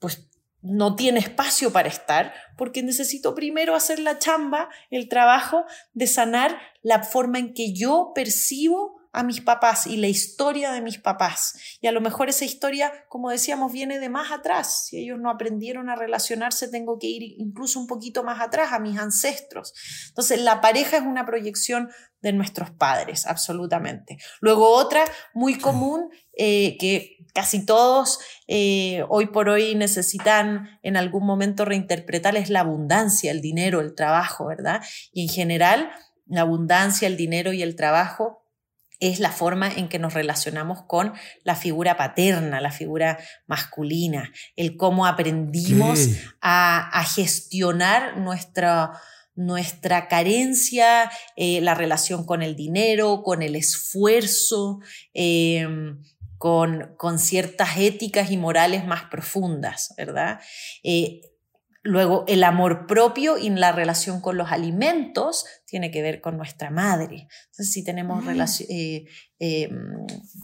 pues no tiene espacio para estar, porque necesito primero hacer la chamba, el trabajo de sanar la forma en que yo percibo a mis papás y la historia de mis papás. Y a lo mejor esa historia, como decíamos, viene de más atrás. Si ellos no aprendieron a relacionarse, tengo que ir incluso un poquito más atrás, a mis ancestros. Entonces, la pareja es una proyección de nuestros padres, absolutamente. Luego otra muy común eh, que casi todos eh, hoy por hoy necesitan en algún momento reinterpretar es la abundancia, el dinero, el trabajo, ¿verdad? Y en general, la abundancia, el dinero y el trabajo es la forma en que nos relacionamos con la figura paterna, la figura masculina, el cómo aprendimos a, gestionar nuestra, nuestra carencia, eh, la relación con el dinero, con el esfuerzo, em, con, con, ciertas éticas y morales más profundas, ¿verdad? Eh, Luego, el amor propio y la relación con los alimentos tiene que ver con nuestra madre. Entonces, si tenemos mm. eh, eh,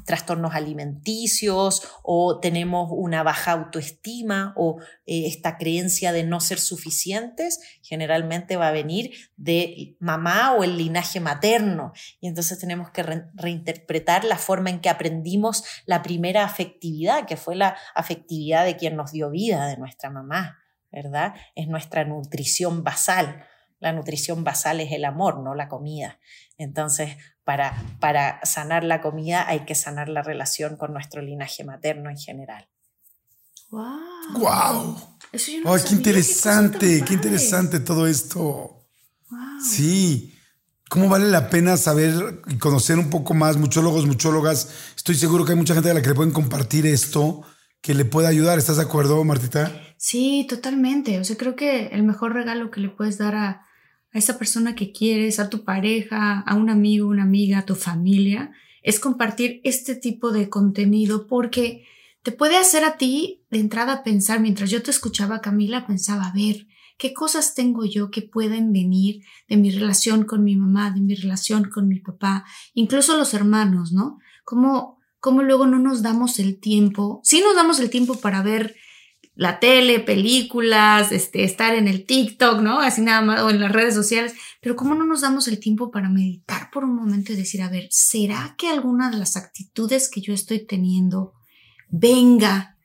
trastornos alimenticios o tenemos una baja autoestima o eh, esta creencia de no ser suficientes, generalmente va a venir de mamá o el linaje materno. Y entonces tenemos que reinterpretar la forma en que aprendimos la primera afectividad, que fue la afectividad de quien nos dio vida, de nuestra mamá. ¿Verdad? Es nuestra nutrición basal. La nutrición basal es el amor, no la comida. Entonces, para, para sanar la comida hay que sanar la relación con nuestro linaje materno en general. ¡Wow! ¡Wow! ¡Ay, qué interesante! ¡Qué, interesante todo esto! Wow. Sí. ¿Cómo vale la pena saber y conocer un poco más, muchólogos, muchólogas? Estoy seguro que hay mucha gente a la que le pueden compartir esto, que le pueda ayudar. ¿Estás de acuerdo, Martita? Sí, totalmente. O sea, creo que el mejor regalo que le puedes dar a, esa persona que quieres, a tu pareja, a un amigo, una amiga, a tu familia, es compartir este tipo de contenido porque te puede hacer a ti de entrada pensar, mientras yo te escuchaba Camila, pensaba, a ver, ¿qué cosas tengo yo que pueden venir de mi relación con mi mamá, de mi relación con mi papá, incluso los hermanos, ¿no? ¿Cómo, cómo luego no nos damos el tiempo? Sí nos damos el tiempo para ver la tele, películas, este, estar en el TikTok, ¿no? Así nada más, o en las redes sociales, pero ¿cómo no nos damos el tiempo para meditar por un momento y decir, a ver, ¿será que alguna de las actitudes que yo estoy teniendo venga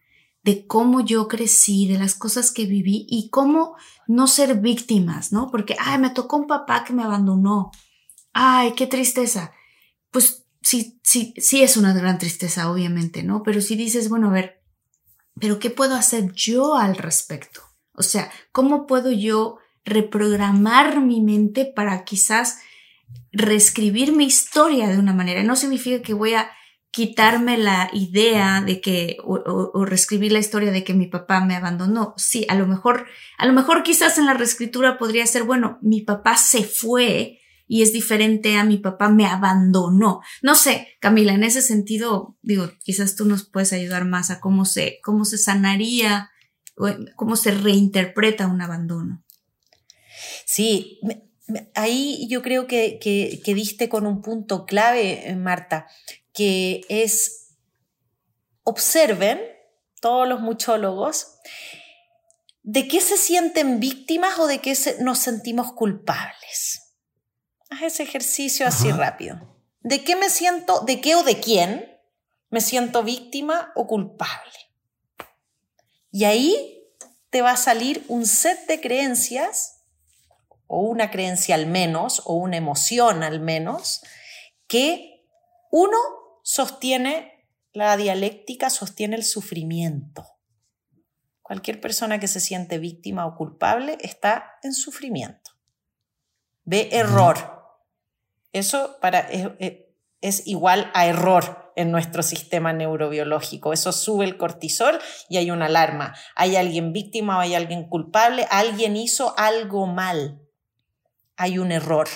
de cómo yo crecí, de las cosas que viví y cómo no ser víctimas, ¿no? Porque, ay, me tocó un papá que me abandonó. Ay, qué tristeza. Pues sí, sí, sí es una gran tristeza, obviamente, ¿no? Pero si dices, bueno, a ver, pero ¿qué puedo hacer yo al respecto? O sea, ¿cómo puedo yo reprogramar mi mente para quizás reescribir mi historia de una manera? No significa que voy a quitarme la idea de que o, reescribir la historia de que mi papá me abandonó. Sí, a lo mejor, a lo mejor quizás en la reescritura podría ser, bueno, mi papá se fue y es diferente a mi papá me abandonó. No sé, Camila, en ese sentido, digo, quizás tú nos puedes ayudar más a cómo se, cómo se sanaría, cómo se reinterpreta un abandono. Sí, ahí yo creo que, que, que diste con un punto clave, eh, Marta, que es observen todos los muchólogos de qué se sienten víctimas o de qué nos sentimos culpables. Haz ese ejercicio así rápido. ¿De qué me siento, de qué o de quién me siento víctima o culpable? Y ahí te va a salir un set de creencias, o una creencia al menos, o una emoción al menos, que uno sostiene, la dialéctica sostiene el sufrimiento. Cualquier persona que se siente víctima o culpable está en sufrimiento. Ve error. Eso para, es, igual a error en nuestro sistema neurobiológico. Eso sube el cortisol y hay una alarma. Hay alguien víctima o hay alguien culpable, alguien hizo algo mal. Hay un error.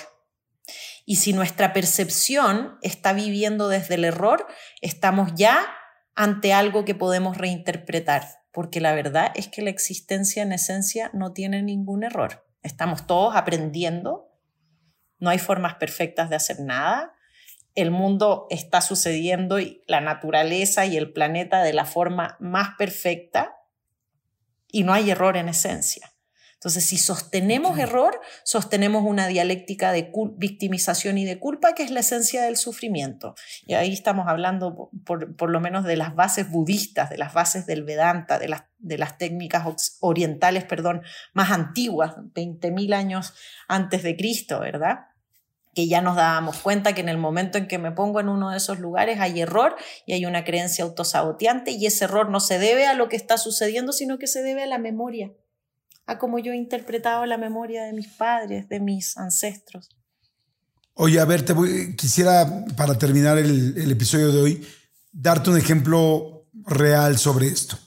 Y si nuestra percepción está viviendo desde el error, estamos ya ante algo que podemos reinterpretar, porque la verdad es que la existencia en esencia no tiene ningún error. Estamos todos aprendiendo no hay formas perfectas de hacer nada el mundo está sucediendo y la naturaleza y el planeta de la forma más perfecta y no hay error en esencia. Entonces, si sostenemos error, sostenemos una dialéctica de victimización y de culpa, que es la esencia del sufrimiento. Y ahí estamos hablando por, lo menos de las bases budistas, de las bases del Vedanta, de las, de las técnicas orientales, perdón, más antiguas, 20.000 años antes de Cristo, ¿verdad? Que ya nos dábamos cuenta que en el momento en que me pongo en uno de esos lugares hay error y hay una creencia autosaboteante y ese error no se debe a lo que está sucediendo, sino que se debe a la memoria, a cómo yo he interpretado la memoria de mis padres, de mis ancestros. Oye, a ver, te voy, quisiera para terminar el, episodio de hoy darte un ejemplo real sobre esto,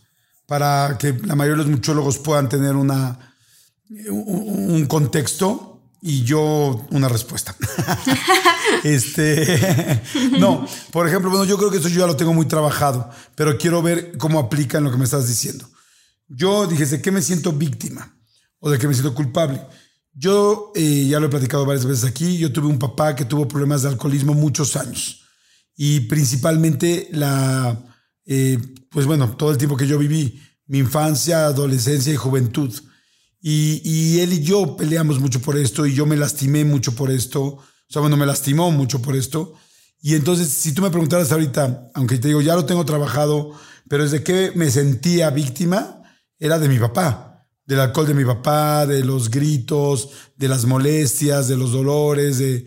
para que la mayoría de los muchólogos puedan tener una, un contexto y yo una respuesta. este, no, por ejemplo, bueno, yo creo que eso yo ya lo tengo muy trabajado, pero quiero ver cómo aplica en lo que me estás diciendo. Yo dije, ¿de qué me siento víctima? ¿O de qué me siento culpable? Yo eh, ya lo he platicado varias veces aquí, yo tuve un papá que tuvo problemas de alcoholismo muchos años y principalmente la, eh, pues bueno, todo el tiempo que yo viví, mi infancia, adolescencia y juventud y, él y yo peleamos mucho por esto y yo me lastimé mucho por esto. O sea, bueno, me lastimó mucho por esto. Y entonces, si tú me preguntaras ahorita, aunque te digo, ya lo tengo trabajado, pero desde que me sentía víctima, era de mi papá, del alcohol de mi papá, de los gritos, de las molestias, de los dolores, de,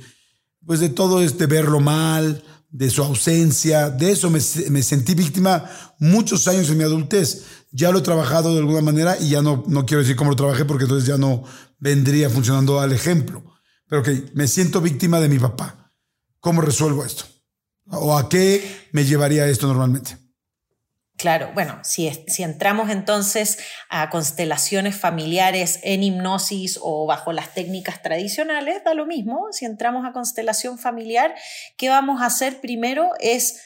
pues de todo este verlo mal, de su ausencia, de eso me, me sentí víctima muchos años en mi adultez ya lo he trabajado de alguna manera y ya no, no quiero decir cómo lo trabajé porque entonces ya no vendría funcionando al ejemplo. Pero que me siento víctima de mi papá. ¿Cómo resuelvo esto? ¿O a qué me llevaría esto normalmente? Claro, bueno, si, si entramos entonces a constelaciones familiares en hipnosis o bajo las técnicas tradicionales, da lo mismo. Si entramos a constelación familiar, ¿qué vamos a hacer primero? Es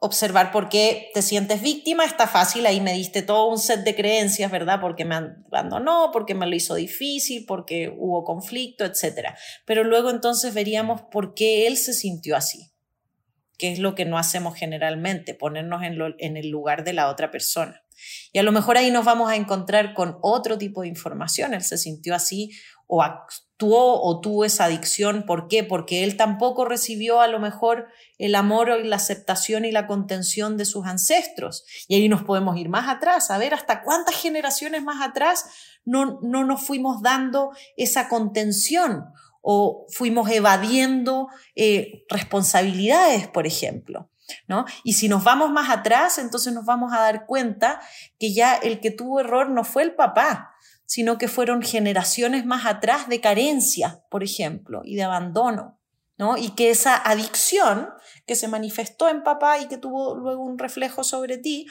observar por qué te sientes víctima, está fácil, ahí me diste todo un set de creencias, ¿verdad? Porque me abandonó, porque me lo hizo difícil, porque hubo conflicto, etc. Pero luego entonces veríamos por qué él se sintió así, que es lo que no hacemos generalmente, ponernos en, el lugar de la otra persona. Y a lo mejor ahí nos vamos a encontrar con otro tipo de información, él se sintió así o actuó o tuvo esa adicción. ¿Por qué? Porque él tampoco recibió a lo mejor el amor y la aceptación y la contención de sus ancestros. Y ahí nos podemos ir más atrás, a ver hasta cuántas generaciones más atrás no, no nos fuimos dando esa contención o fuimos evadiendo eh, responsabilidades, por ejemplo. ¿No? Y si nos vamos más atrás, entonces nos vamos a dar cuenta que ya el que tuvo error no fue el papá, sino que fueron generaciones más atrás de carencia, por ejemplo, y de abandono, ¿no? Y que esa adicción que se manifestó en papá y que tuvo luego un reflejo sobre ti,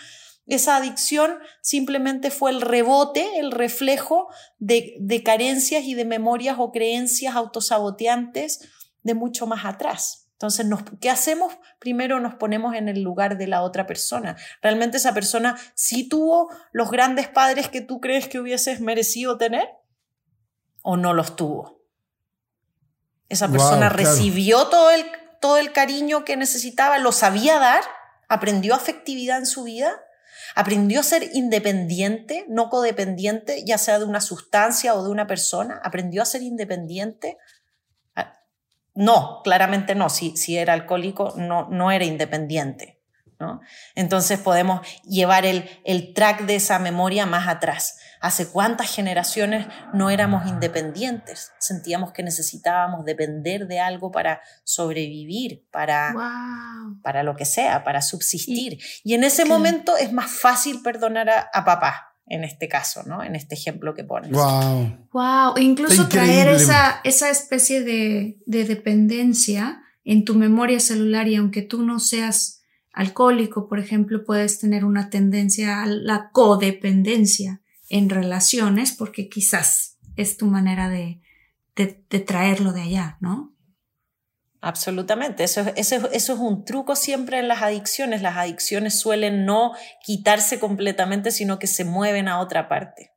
esa adicción simplemente fue el rebote, el reflejo de, de carencias y de memorias o creencias autosaboteantes de mucho más atrás. Entonces, ¿qué hacemos? Primero nos ponemos en el lugar de la otra persona. ¿Realmente esa persona sí tuvo los grandes padres que tú crees que hubieses merecido tener? ¿O no los tuvo? ¿Esa persona recibió todo el, todo el cariño que necesitaba? ¿Lo sabía dar? ¿Aprendió afectividad en su vida? ¿Aprendió a ser independiente, no codependiente, ya sea de una sustancia o de una persona? ¿Aprendió a ser independiente? No, claramente no. Si, si era alcohólico, no, no era independiente. ¿no? Entonces podemos llevar el, el track de esa memoria más atrás. ¿Hace cuántas generaciones no éramos independientes? Sentíamos que necesitábamos depender de algo para sobrevivir, para, para lo que sea, para subsistir. Y, en ese momento es más fácil perdonar a papá en este caso, ¿no? En este ejemplo que pones. Wow. Wow. Incluso traer esa, esa especie de, de, dependencia en tu memoria celular y aunque tú no seas alcohólico, por ejemplo, puedes tener una tendencia a la codependencia en relaciones porque quizás es tu manera de, de, traerlo de allá, ¿no? Absolutamente, eso, eso, eso, es un truco siempre en las adicciones. Las adicciones suelen no quitarse completamente, sino que se mueven a otra parte.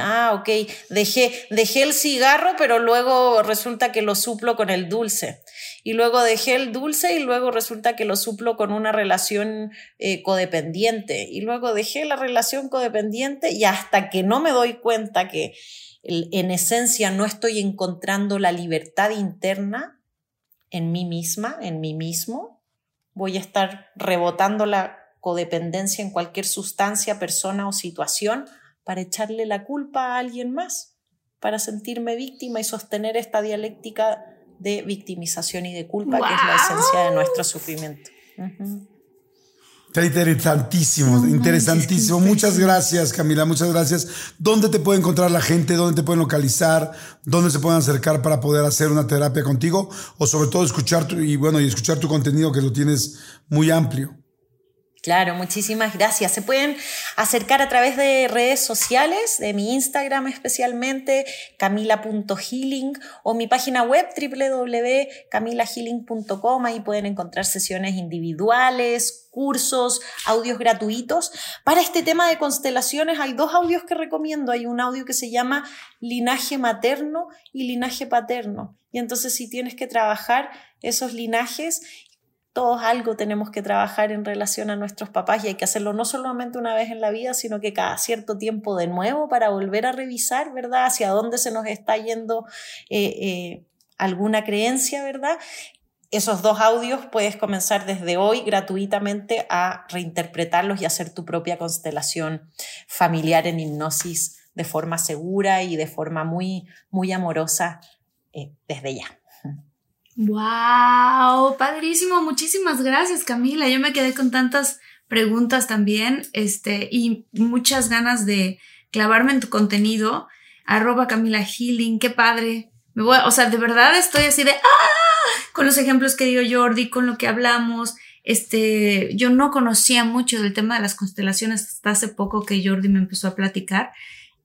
ah, ok, dejé, dejé el cigarro, pero luego resulta que lo suplo con el dulce. Y luego dejé el dulce y luego resulta que lo suplo con una relación eh, codependiente. Y luego dejé la relación codependiente y hasta que no me doy cuenta que en esencia no estoy encontrando la libertad interna en mí misma, en mí mismo, voy a estar rebotando la codependencia en cualquier sustancia, persona o situación para echarle la culpa a alguien más, para sentirme víctima y sostener esta dialéctica de victimización y de culpa, que es la esencia de nuestro sufrimiento. Está interesantísimo, interesantísimo. Muchas gracias, Camila, muchas gracias. ¿Dónde te puede encontrar la gente? ¿Dónde te pueden localizar? ¿Dónde se pueden acercar para poder hacer una terapia contigo? O sobre todo escuchar tu, y bueno, y escuchar tu contenido que lo tienes muy amplio. Claro, muchísimas gracias. Se pueden acercar a través de redes sociales, de mi Instagram especialmente, camila.healing o mi página web www.camilahealing.com. Ahí pueden encontrar sesiones individuales, cursos, audios gratuitos. Para este tema de constelaciones hay dos audios que recomiendo. Hay un audio que se llama linaje materno y linaje paterno. Y entonces si tienes que trabajar esos linajes todos algo tenemos que trabajar en relación a nuestros papás y hay que hacerlo no solamente una vez en la vida, sino que cada cierto tiempo de nuevo para volver a revisar, ¿verdad? Hacia dónde se nos está yendo eh, eh, alguna creencia, ¿verdad? Esos dos audios puedes comenzar desde hoy gratuitamente a reinterpretarlos y hacer tu propia constelación familiar en hipnosis de forma segura y de forma muy, muy amorosa eh, desde ya. Wow, padrísimo. Muchísimas gracias, Camila. Yo me quedé con tantas preguntas también, este, y muchas ganas de clavarme en tu contenido. Arroba Camila Healing, qué padre. Me voy, o sea, de verdad estoy así de ¡ah! con los ejemplos que dio Jordi, con lo que hablamos. Este, yo no conocía mucho del tema de las constelaciones hasta hace poco que Jordi me empezó a platicar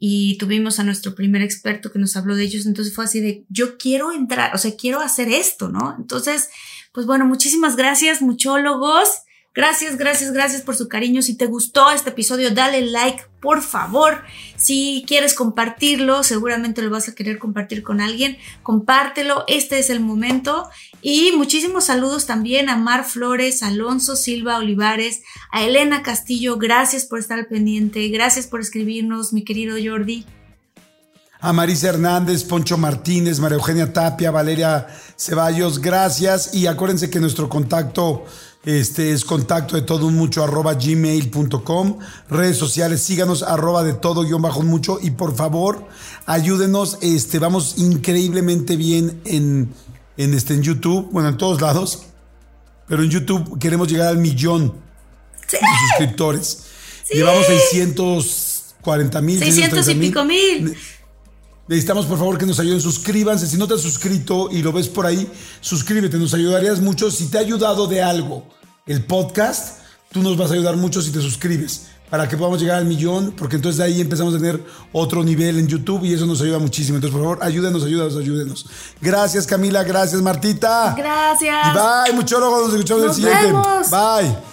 y tuvimos a nuestro primer experto que nos habló de ellos, entonces fue así de, yo quiero entrar, o sea, quiero hacer esto, ¿no? Entonces, pues bueno, muchísimas gracias, muchólogos. Gracias, gracias, gracias por su cariño. Si te gustó este episodio, dale like, por favor. Si quieres compartirlo, seguramente lo vas a querer compartir con alguien. Compártelo, este es el momento. Y muchísimos saludos también a Mar Flores, Alonso Silva Olivares, a Elena Castillo. Gracias por estar pendiente. Gracias por escribirnos, mi querido Jordi. A Marisa Hernández, Poncho Martínez, María Eugenia Tapia, Valeria Ceballos, gracias. Y acuérdense que nuestro contacto este es contacto de todo un mucho arroba gmail.com. Redes sociales, síganos arroba de todo guion bajo mucho. Y por favor, ayúdenos. Este, vamos increíblemente bien en, en, este, en YouTube, bueno, en todos lados. Pero en YouTube queremos llegar al millón de suscriptores. Llevamos 640 mil. 600 y pico mil. Necesitamos por favor que nos ayuden, suscríbanse. Si no te has suscrito y lo ves por ahí, suscríbete, nos ayudarías mucho. Si te ha ayudado de algo el podcast, tú nos vas a ayudar mucho si te suscribes para que podamos llegar al millón, porque entonces de ahí empezamos a tener otro nivel en YouTube y eso nos ayuda muchísimo. Entonces, por favor, ayúdenos, ayúdenos, ayúdenos. Gracias, Camila, gracias, Martita. Gracias. Y bye, muchólogos, nos escuchamos el siguiente. Bye.